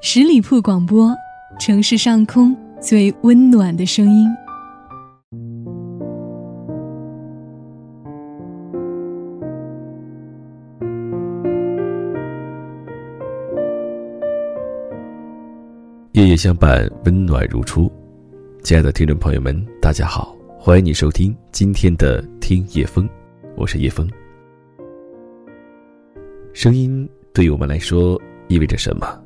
十里铺广播，城市上空最温暖的声音。夜夜相伴，温暖如初。亲爱的听众朋友们，大家好，欢迎你收听今天的《听夜风》，我是叶风。声音对于我们来说意味着什么？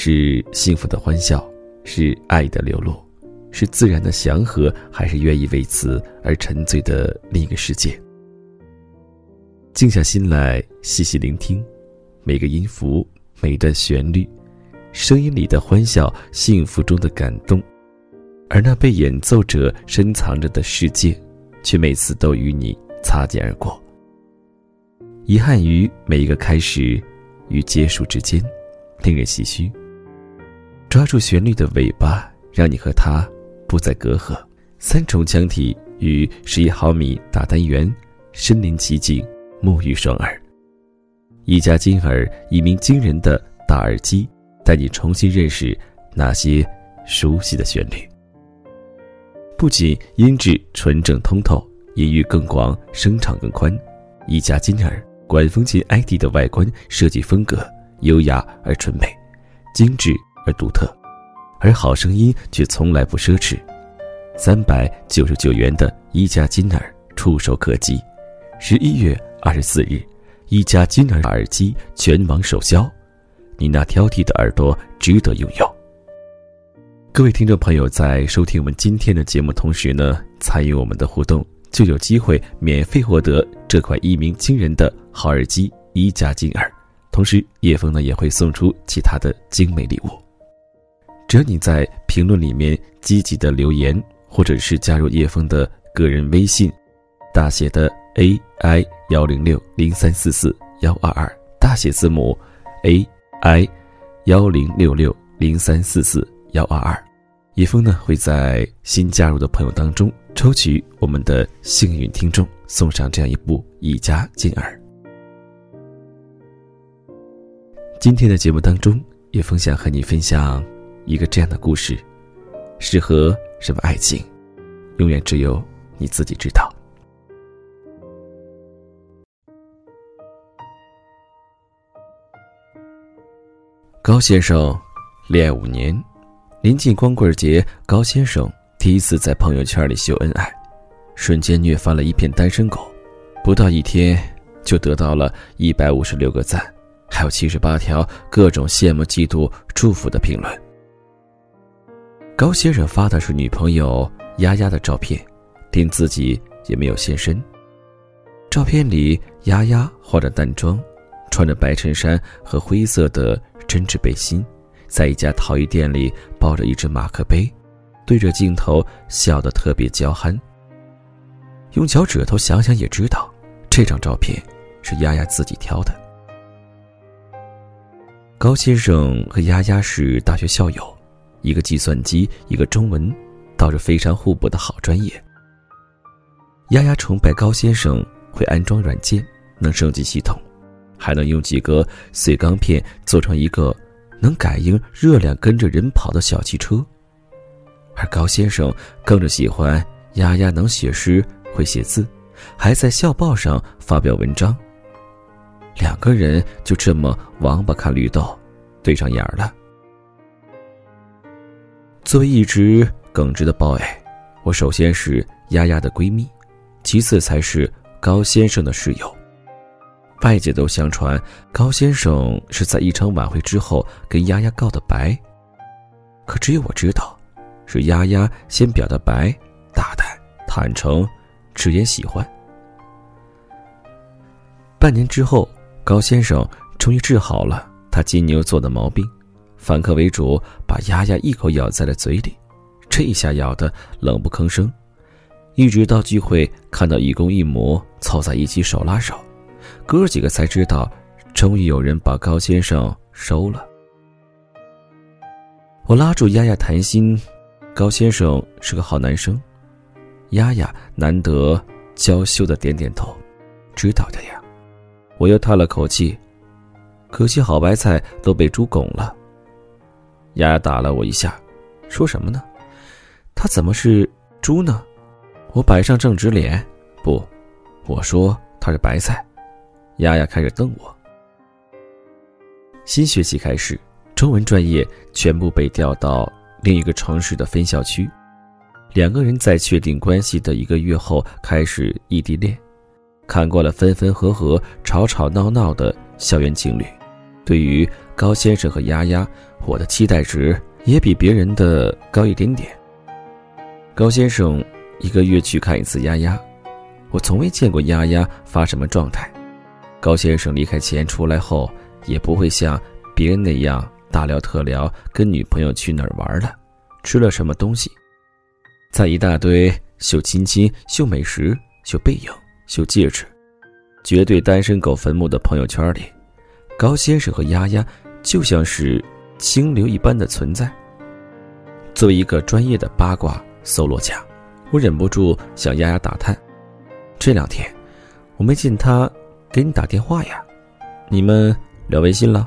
是幸福的欢笑，是爱的流露，是自然的祥和，还是愿意为此而沉醉的另一个世界？静下心来，细细聆听每个音符，每一段旋律，声音里的欢笑，幸福中的感动，而那被演奏者深藏着的世界，却每次都与你擦肩而过。遗憾于每一个开始与结束之间，令人唏嘘。抓住旋律的尾巴，让你和它不再隔阂。三重腔体与十一毫米大单元，身临其境，沐浴双耳。一加金耳，一名惊人的大耳机，带你重新认识那些熟悉的旋律。不仅音质纯正通透，音域更广，声场更宽。一加金耳。管风琴 ID 的外观设计风格优雅而纯美，精致而独特，而好声音却从来不奢侈。三百九十九元的一加金耳触手可及，十一月二十四日，一加金耳耳机全网首销，你那挑剔的耳朵值得拥有。各位听众朋友，在收听我们今天的节目同时呢，参与我们的互动。就有机会免费获得这款一鸣惊人的好耳机一加金耳，同时叶枫呢也会送出其他的精美礼物。只要你在评论里面积极的留言，或者是加入叶枫的个人微信，大写的 A I 幺零六零三四四幺二二，大写字母 A I 幺零六六零三四四幺二二，叶枫呢会在新加入的朋友当中。抽取我们的幸运听众，送上这样一部一家金耳。今天的节目当中，叶枫想和你分享一个这样的故事：适合什么爱情，永远只有你自己知道。高先生恋爱五年，临近光棍节，高先生。第一次在朋友圈里秀恩爱，瞬间虐翻了一片单身狗，不到一天就得到了一百五十六个赞，还有七十八条各种羡慕、嫉妒、祝福的评论。高先生发的是女朋友丫丫的照片，连自己也没有现身。照片里，丫丫化着淡妆，穿着白衬衫和灰色的针织背心，在一家陶艺店里抱着一只马克杯。对着镜头笑得特别娇憨。用脚趾头想想也知道，这张照片是丫丫自己挑的。高先生和丫丫是大学校友，一个计算机，一个中文，倒是非常互补的好专业。丫丫崇拜高先生会安装软件，能升级系统，还能用几个碎钢片做成一个能感应热量跟着人跑的小汽车。而高先生更是喜欢丫丫能写诗会写字，还在校报上发表文章。两个人就这么王八看绿豆，对上眼儿了。作为一直耿直的 boy，我首先是丫丫的闺蜜，其次才是高先生的室友。外界都相传高先生是在一场晚会之后跟丫丫告的白，可只有我知道。是丫丫先表的白，大胆、坦诚、直言喜欢。半年之后，高先生终于治好了他金牛座的毛病，反客为主，把丫丫一口咬在了嘴里。这一下咬的冷不吭声，一直到聚会看到一公一母凑在一起手拉手，哥几个才知道，终于有人把高先生收了。我拉住丫丫谈心。高先生是个好男生，丫丫难得娇羞的点点头，知道的呀。我又叹了口气，可惜好白菜都被猪拱了。丫丫打了我一下，说什么呢？他怎么是猪呢？我摆上正直脸，不，我说他是白菜。丫丫开始瞪我。新学期开始，中文专业全部被调到另一个城市的分校区。两个人在确定关系的一个月后开始异地恋。看过了分分合合、吵吵闹闹的校园情侣，对于高先生和丫丫，我的期待值也比别人的高一点点。高先生一个月去看一次丫丫，我从未见过丫丫发什么状态。高先生离开前出来后，也不会像别人那样大聊特聊，跟女朋友去哪儿玩了，吃了什么东西，在一大堆秀亲亲、秀美食、秀背影。秀戒指，绝对单身狗坟墓的朋友圈里，高先生和丫丫就像是清流一般的存在。作为一个专业的八卦搜罗家，我忍不住向丫丫打探：这两天我没见他给你打电话呀？你们聊微信了？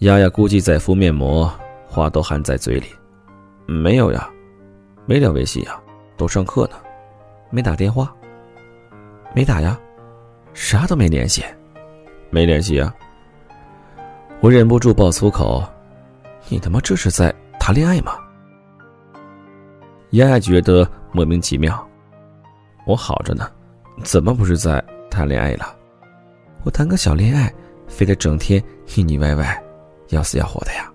丫丫估计在敷面膜，话都含在嘴里。没有呀，没聊微信呀，都上课呢。没打电话，没打呀，啥都没联系，没联系呀。我忍不住爆粗口：“你他妈这是在谈恋爱吗？”丫丫觉得莫名其妙。我好着呢，怎么不是在谈恋爱了？我谈个小恋爱，非得整天腻腻歪歪，要死要活的呀？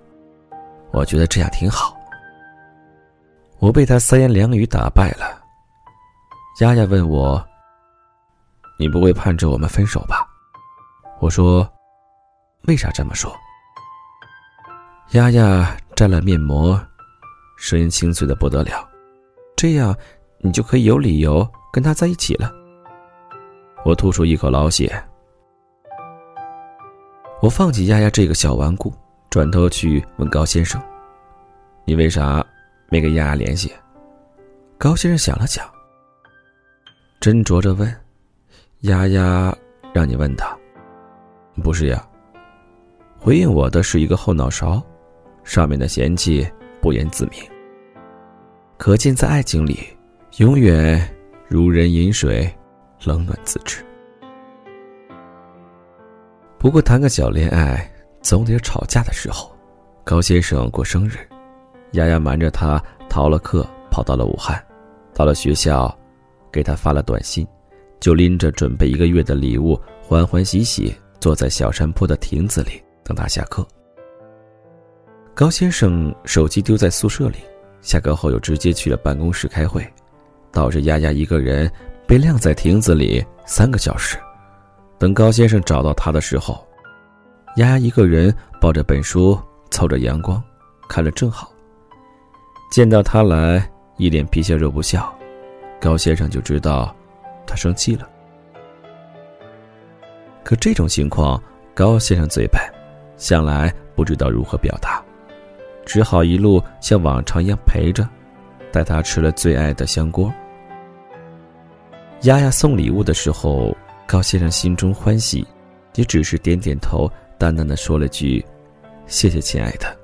我觉得这样挺好。我被他三言两语打败了。丫丫问我：“你不会盼着我们分手吧？”我说：“为啥这么说？”丫丫沾了面膜，声音清脆的不得了：“这样，你就可以有理由跟他在一起了。”我吐出一口老血。我放弃丫丫这个小顽固，转头去问高先生：“你为啥没跟丫丫联系？”高先生想了想。斟酌着问：“丫丫，让你问他，不是呀？”回应我的是一个后脑勺，上面的嫌弃不言自明。可见在爱情里，永远如人饮水，冷暖自知。不过谈个小恋爱，总得吵架的时候。高先生过生日，丫丫瞒着他逃了课，跑到了武汉，到了学校。给他发了短信，就拎着准备一个月的礼物，欢欢喜喜坐在小山坡的亭子里等他下课。高先生手机丢在宿舍里，下课后又直接去了办公室开会，导致丫丫一个人被晾在亭子里三个小时。等高先生找到他的时候，丫丫一个人抱着本书，凑着阳光，看了正好。见到他来，一脸皮笑肉不笑。高先生就知道，他生气了。可这种情况，高先生最笨，向来不知道如何表达，只好一路像往常一样陪着，带他吃了最爱的香锅。丫丫送礼物的时候，高先生心中欢喜，也只是点点头，淡淡的说了句：“谢谢，亲爱的。”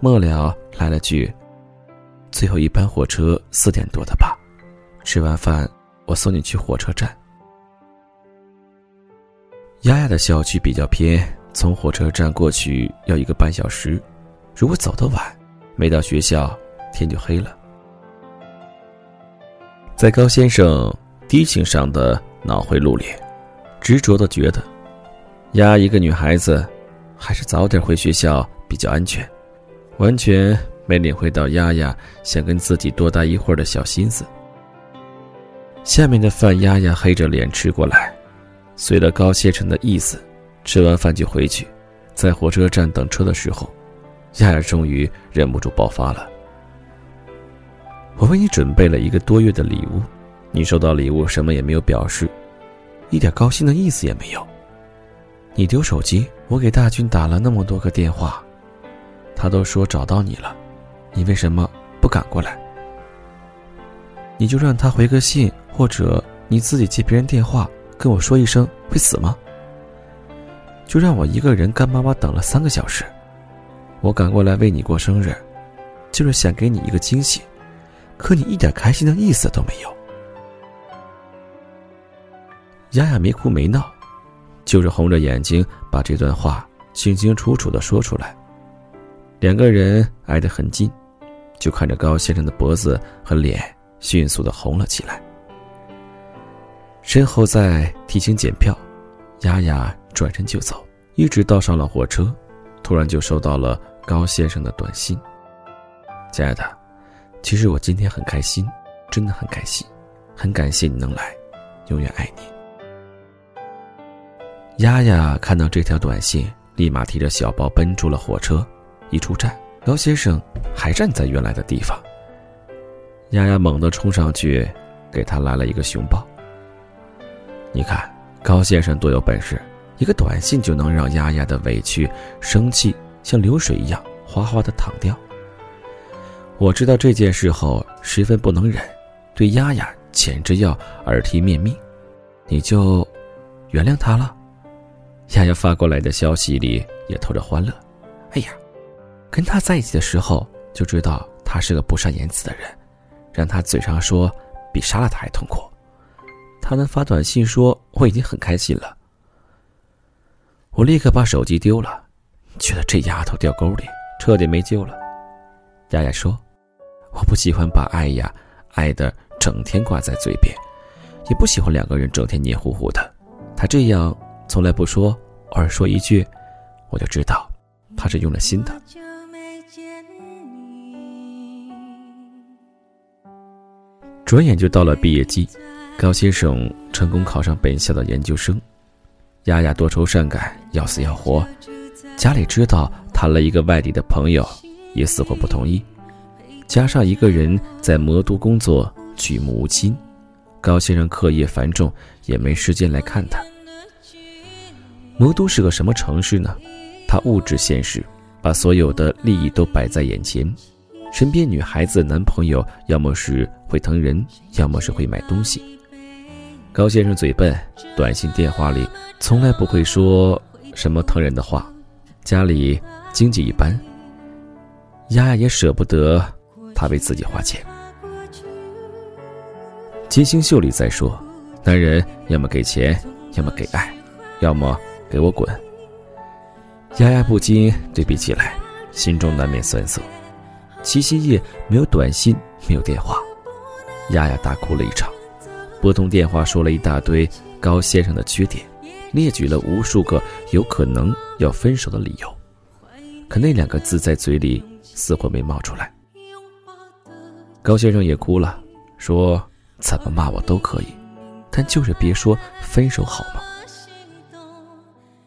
末了来了句：“最后一班火车四点多的吧。”吃完饭，我送你去火车站。丫丫的小区比较偏，从火车站过去要一个半小时。如果走得晚，没到学校，天就黑了。在高先生低情商的脑回路里，执着的觉得，丫一个女孩子，还是早点回学校比较安全。完全没领会到丫丫想跟自己多待一会儿的小心思。下面的饭，丫丫黑着脸吃过来，随了高先生的意思，吃完饭就回去。在火车站等车的时候，亚亚终于忍不住爆发了：“我为你准备了一个多月的礼物，你收到礼物什么也没有表示，一点高兴的意思也没有。你丢手机，我给大军打了那么多个电话，他都说找到你了，你为什么不赶过来？你就让他回个信。”或者你自己接别人电话跟我说一声会死吗？就让我一个人干巴巴等了三个小时，我赶过来为你过生日，就是想给你一个惊喜，可你一点开心的意思都没有。”丫丫没哭没闹，就是红着眼睛把这段话清清楚楚的说出来。两个人挨得很近，就看着高先生的脖子和脸迅速的红了起来。身后在提醒检票，丫丫转身就走，一直到上了火车，突然就收到了高先生的短信：“亲爱的，其实我今天很开心，真的很开心，很感谢你能来，永远爱你。”丫丫看到这条短信，立马提着小包奔出了火车。一出站，高先生还站在原来的地方。丫丫猛地冲上去，给他来了一个熊抱。你看，高先生多有本事，一个短信就能让丫丫的委屈、生气像流水一样哗哗的淌掉。我知道这件事后，十分不能忍，对丫丫简直要耳提面命。你就原谅他了。丫丫发过来的消息里也透着欢乐。哎呀，跟他在一起的时候就知道他是个不善言辞的人，让他嘴上说比杀了他还痛苦。他能发短信说我已经很开心了。我立刻把手机丢了，觉得这丫头掉沟里，彻底没救了。丫丫说：“我不喜欢把爱呀爱的整天挂在嘴边，也不喜欢两个人整天黏糊糊的。他这样。”从来不说，偶尔说一句，我就知道他是用了心的。转眼就到了毕业季，高先生成功考上本校的研究生，丫丫多愁善感，要死要活。家里知道谈了一个外地的朋友，也死活不同意。加上一个人在魔都工作，举目无亲，高先生课业繁重，也没时间来看他。魔都是个什么城市呢？它物质现实，把所有的利益都摆在眼前。身边女孩子男朋友要么是会疼人，要么是会买东西。高先生嘴笨，短信电话里从来不会说什么疼人的话。家里经济一般，丫丫也舍不得他为自己花钱。金星秀里在说，男人要么给钱，要么给爱，要么。给我滚！丫丫不禁对比起来，心中难免酸涩。七夕夜没有短信，没有电话，丫丫大哭了一场，拨通电话说了一大堆高先生的缺点，列举了无数个有可能要分手的理由，可那两个字在嘴里似乎没冒出来。高先生也哭了，说：“怎么骂我都可以，但就是别说分手好吗？”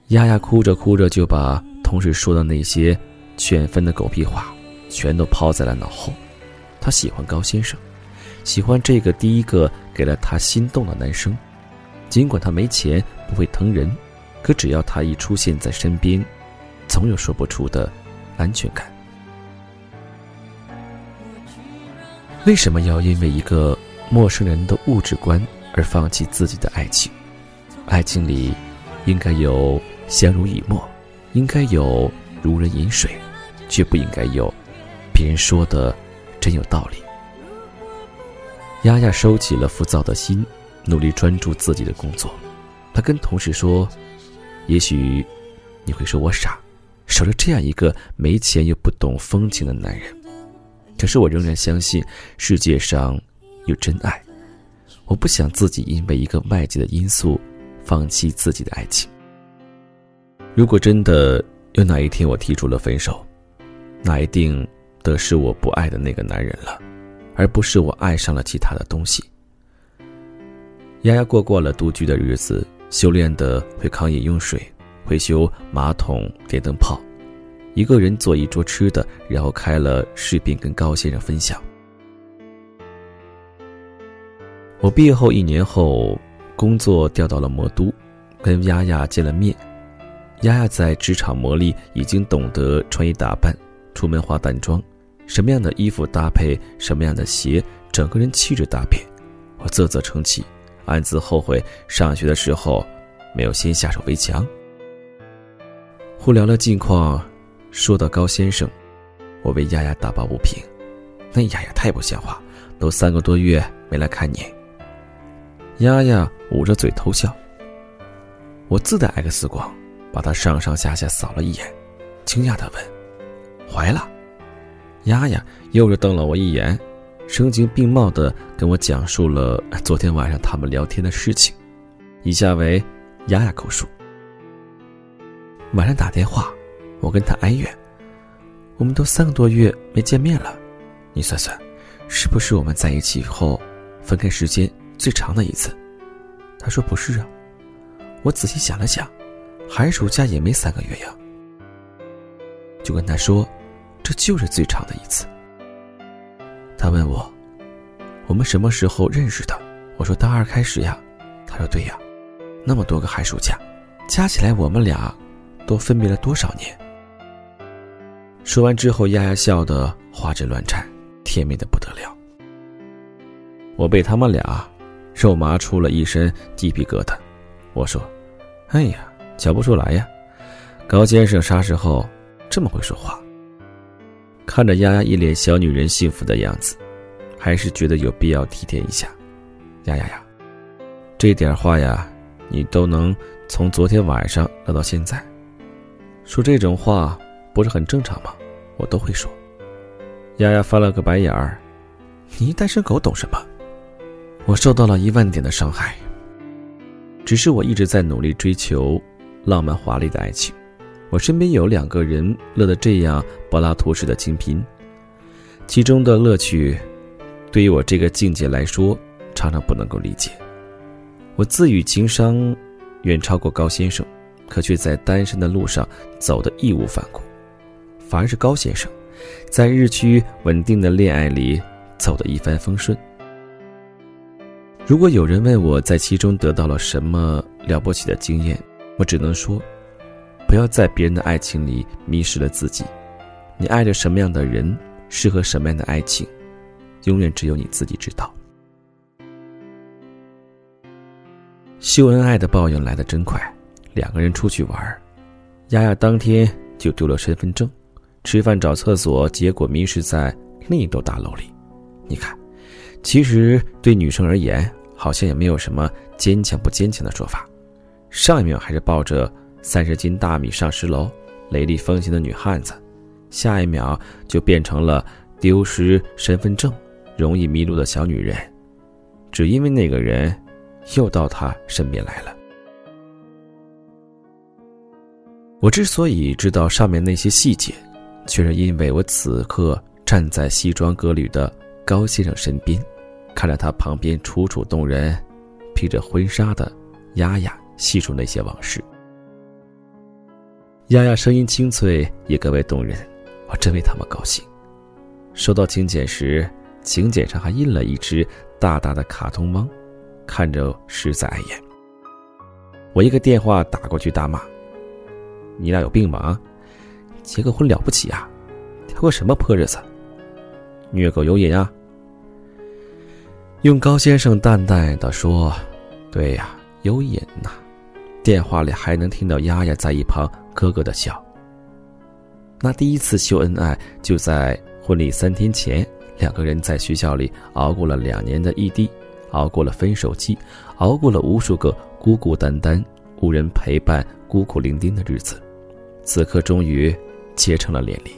丫丫哭着哭着就把同事说的那些劝分的狗屁话，全都抛在了脑后。她喜欢高先生，喜欢这个第一个给了她心动的男生。尽管他没钱，不会疼人，可只要他一出现在身边，总有说不出的安全感。为什么要因为一个陌生人的物质观而放弃自己的爱情？爱情里应该有。相濡以沫，应该有如人饮水，却不应该有别人说的真有道理。丫丫收起了浮躁的心，努力专注自己的工作。她跟同事说：“也许你会说我傻，守着这样一个没钱又不懂风情的男人。可是我仍然相信世界上有真爱。我不想自己因为一个外界的因素放弃自己的爱情。”如果真的有哪一天我提出了分手，那一定得是我不爱的那个男人了，而不是我爱上了其他的东西。丫丫过惯了独居的日子，修炼的会扛饮用水，会修马桶、电灯泡，一个人做一桌吃的，然后开了视频跟高先生分享。我毕业后一年后，工作调到了魔都，跟丫丫见了面。丫丫在职场磨砺，已经懂得穿衣打扮，出门化淡妆，什么样的衣服搭配什么样的鞋，整个人气质大变。我啧啧称奇，暗自后悔上学的时候没有先下手为强。互聊了近况，说到高先生，我为丫丫打抱不平。那丫丫太不像话，都三个多月没来看你。丫丫捂着嘴偷笑。我自带 X 光，把她上上下下扫了一眼，惊讶的问：“怀了？”丫丫又是瞪了我一眼，声情并茂的跟我讲述了昨天晚上他们聊天的事情。以下为丫丫口述。晚上打电话，我跟她哀怨：“我们都三个多月没见面了。”你算算，是不是我们在一起以后，分开时间最长的一次？他说不是啊。我仔细想了想，寒暑假也没三个月呀。就跟他说，这就是最长的一次。他问我，我们什么时候认识的？我说大二开始呀。他说对呀，那么多个寒暑假，加起来我们俩，都分别了多少年？说完之后，丫丫笑得花枝乱颤。甜蜜的不得了，我被他们俩肉麻出了一身鸡皮疙瘩。我说：“哎呀，瞧不出来呀，高先生啥时候这么会说话？”看着丫丫一脸小女人幸福的样子，还是觉得有必要体贴一下。丫丫呀，这点话呀，你都能从昨天晚上聊到现在，说这种话不是很正常吗？我都会说。丫丫翻了个白眼儿：“你单身狗懂什么？我受到了一万点的伤害。只是我一直在努力追求浪漫华丽的爱情。我身边有两个人乐得这样柏拉图式的清贫，其中的乐趣，对于我这个境界来说，常常不能够理解。我自诩情商远超过高先生，可却在单身的路上走得义无反顾，反而是高先生。”在日趋稳定的恋爱里，走得一帆风顺。如果有人问我在其中得到了什么了不起的经验，我只能说，不要在别人的爱情里迷失了自己。你爱着什么样的人，适合什么样的爱情，永远只有你自己知道。秀恩爱的报应来得真快，两个人出去玩，丫丫当天就丢了身份证。吃饭找厕所，结果迷失在另一栋大楼里。你看，其实对女生而言，好像也没有什么坚强不坚强的说法。上一秒还是抱着三十斤大米上十楼、雷厉风行的女汉子，下一秒就变成了丢失身份证、容易迷路的小女人。只因为那个人，又到她身边来了。我之所以知道上面那些细节。却是因为我此刻站在西装革履的高先生身边，看着他旁边楚楚动人、披着婚纱的丫丫细数那些往事。丫丫声音清脆，也格为动人，我真为他们高兴。收到请柬时，请柬上还印了一只大大的卡通猫，看着实在碍眼。我一个电话打过去，大骂：“你俩有病吧？”结个婚了不起啊，挑个什么破日子？虐狗有瘾啊！用高先生淡淡的说：“对呀，有瘾呐。”电话里还能听到丫丫在一旁咯咯的笑。那第一次秀恩爱就在婚礼三天前，两个人在学校里熬过了两年的异地，熬过了分手期，熬过了无数个孤孤单单、无人陪伴、孤苦伶仃的日子，此刻终于。结成了连理。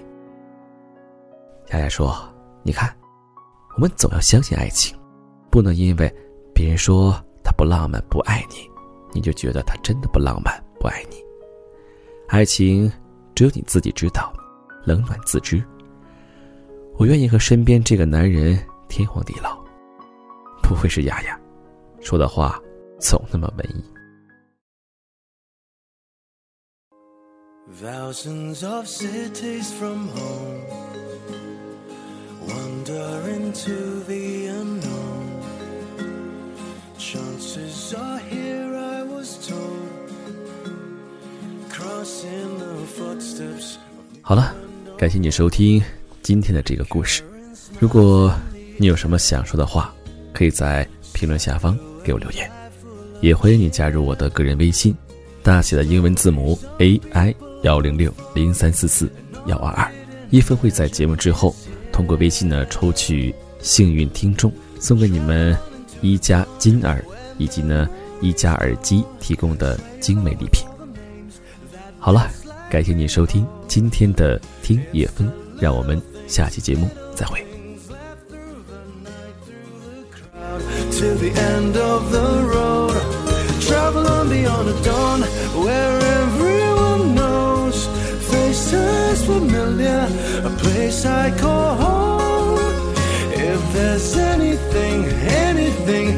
丫丫说：“你看，我们总要相信爱情，不能因为别人说他不浪漫、不爱你，你就觉得他真的不浪漫、不爱你。爱情只有你自己知道，冷暖自知。我愿意和身边这个男人天荒地老。不会是丫丫，说的话总那么文艺。” Thousands of cities from home wander into the unknown. Chances are here 好了，感谢你收听今天的这个故事。如果你有什么想说的话，可以在评论下方给我留言，也欢迎你加入我的个人微信，大写的英文字母 A I。幺零六零三四四，幺二二。一分会在节目之后通过微信呢抽取幸运听众，送给你们一加金耳以及呢一加耳机提供的精美礼品。好了，感谢您收听今天的听叶风，让我们下期节目再会。to the end of the road. Travel on beyond the dawn, where everyone knows faces familiar, a place I call home. If there's anything, anything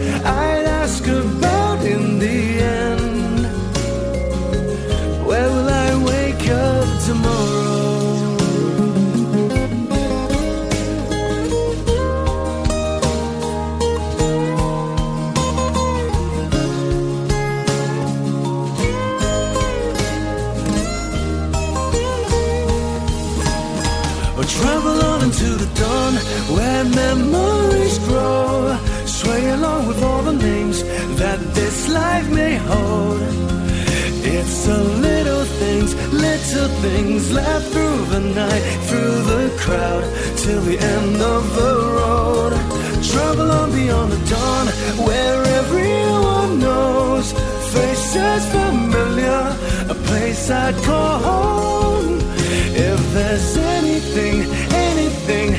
things left through the night, through the crowd, till the end of the road. Travel on beyond the dawn where everyone knows. Faces familiar, a place I'd call home. If there's anything, anything